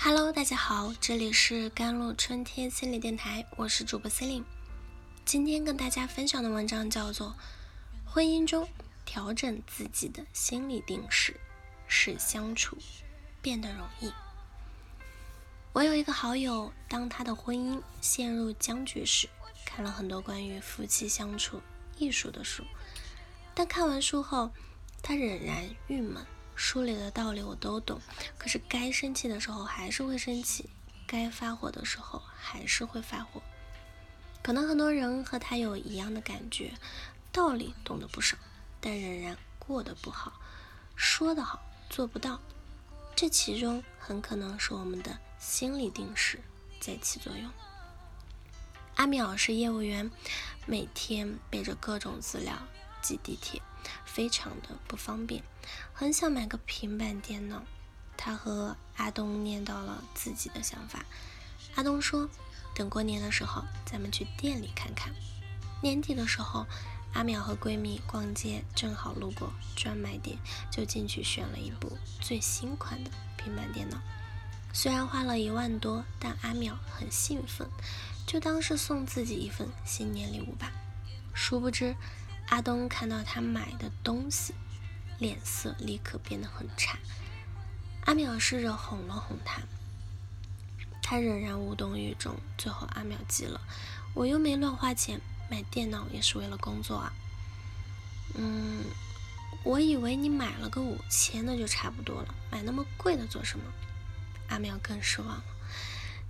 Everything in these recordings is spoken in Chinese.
Hello，大家好，这里是甘露春天心理电台，我是主播 c e l i n e 今天跟大家分享的文章叫做《婚姻中调整自己的心理定势，使相处变得容易》。我有一个好友，当他的婚姻陷入僵局时，看了很多关于夫妻相处艺术的书，但看完书后，他仍然郁闷。书里的道理我都懂，可是该生气的时候还是会生气，该发火的时候还是会发火。可能很多人和他有一样的感觉，道理懂得不少，但仍然过得不好，说得好做不到。这其中很可能是我们的心理定势在起作用。阿淼是业务员，每天背着各种资料挤地铁。非常的不方便，很想买个平板电脑。他和阿东念叨了自己的想法。阿东说：“等过年的时候，咱们去店里看看。”年底的时候，阿淼和闺蜜逛街，正好路过专卖店，就进去选了一部最新款的平板电脑。虽然花了一万多，但阿淼很兴奋，就当是送自己一份新年礼物吧。殊不知。阿东看到他买的东西，脸色立刻变得很差。阿淼试着哄了哄他，他仍然无动于衷。最后阿淼急了：“我又没乱花钱，买电脑也是为了工作啊。”“嗯，我以为你买了个五千的就差不多了，买那么贵的做什么？”阿淼更失望了：“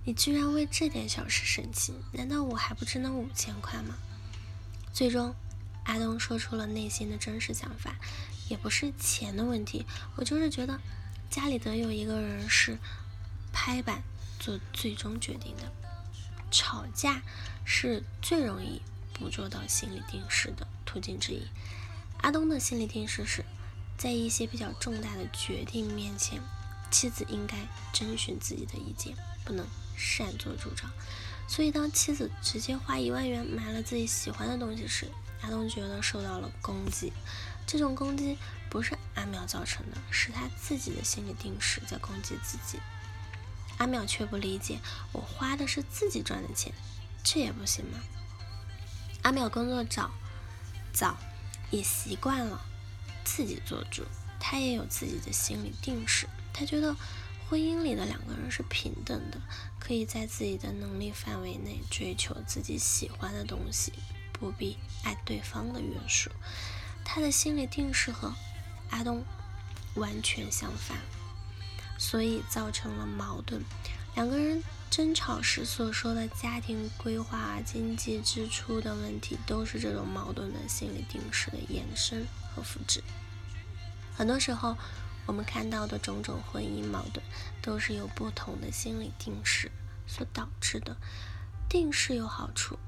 你居然为这点小事生气？难道我还不值那五千块吗？”最终。阿东说出了内心的真实想法，也不是钱的问题，我就是觉得家里得有一个人是拍板做最终决定的。吵架是最容易捕捉到心理定势的途径之一。阿东的心理定势是在一些比较重大的决定面前，妻子应该征询自己的意见，不能擅作主张。所以当妻子直接花一万元买了自己喜欢的东西时，阿东觉得受到了攻击，这种攻击不是阿淼造成的，是他自己的心理定势在攻击自己。阿淼却不理解，我花的是自己赚的钱，这也不行吗？阿淼工作早，早也习惯了自己做主，他也有自己的心理定势，他觉得婚姻里的两个人是平等的，可以在自己的能力范围内追求自己喜欢的东西。不必爱对方的约束，他的心理定势和阿东完全相反，所以造成了矛盾。两个人争吵时所说的家庭规划、经济支出的问题，都是这种矛盾的心理定势的延伸和复制。很多时候，我们看到的种种婚姻矛盾，都是由不同的心理定势所导致的。定势有好处，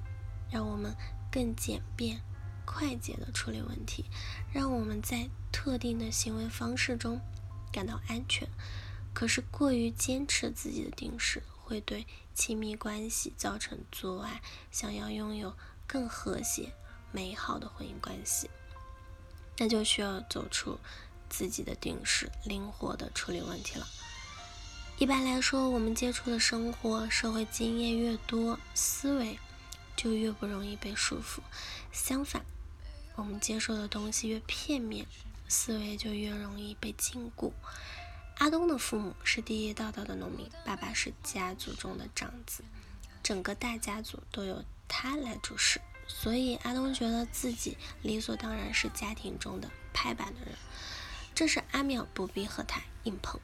让我们。更简便、快捷的处理问题，让我们在特定的行为方式中感到安全。可是，过于坚持自己的定势，会对亲密关系造成阻碍。想要拥有更和谐、美好的婚姻关系，那就需要走出自己的定势，灵活的处理问题了。一般来说，我们接触的生活、社会经验越多，思维。就越不容易被束缚。相反，我们接受的东西越片面，思维就越容易被禁锢。阿东的父母是地地道道的农民，爸爸是家族中的长子，整个大家族都由他来主事，所以阿东觉得自己理所当然是家庭中的拍板的人。这是阿淼不必和他硬碰，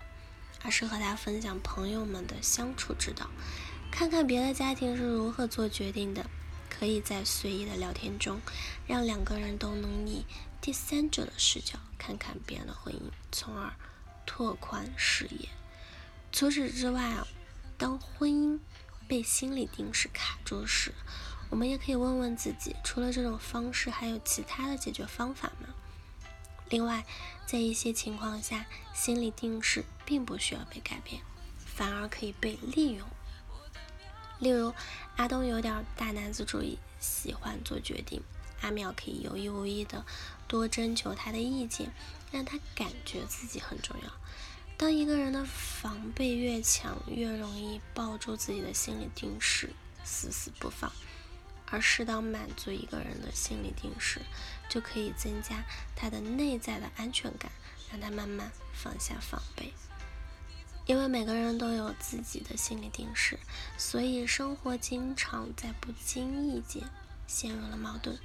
而是和他分享朋友们的相处之道，看看别的家庭是如何做决定的。可以在随意的聊天中，让两个人都能以第三者的视角看看别人的婚姻，从而拓宽视野。除此之外啊，当婚姻被心理定势卡住时，我们也可以问问自己，除了这种方式，还有其他的解决方法吗？另外，在一些情况下，心理定势并不需要被改变，反而可以被利用。例如，阿东有点大男子主义，喜欢做决定，阿淼可以有意无意的多征求他的意见，让他感觉自己很重要。当一个人的防备越强，越容易抱住自己的心理定势，死死不放。而适当满足一个人的心理定势，就可以增加他的内在的安全感，让他慢慢放下防备。因为每个人都有自己的心理定势，所以生活经常在不经意间陷入了矛盾。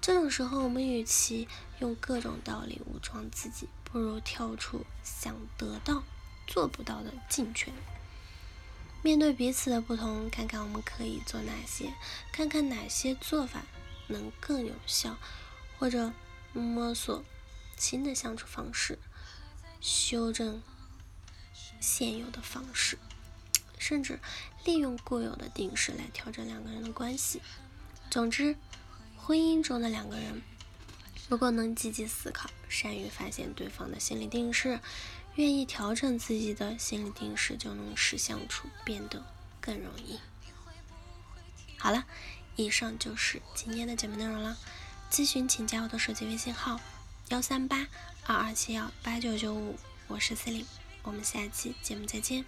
这种时候，我们与其用各种道理武装自己，不如跳出想得到做不到的境圈。面对彼此的不同，看看我们可以做哪些，看看哪些做法能更有效，或者摸索新的相处方式，修正现有的方式，甚至利用固有的定式来调整两个人的关系。总之，婚姻中的两个人如果能积极思考，善于发现对方的心理定势。愿意调整自己的心理定势，就能使相处变得更容易。好了，以上就是今天的节目内容了。咨询请加我的手机微信号：幺三八二二七幺八九九五，我是司令，我们下期节目再见。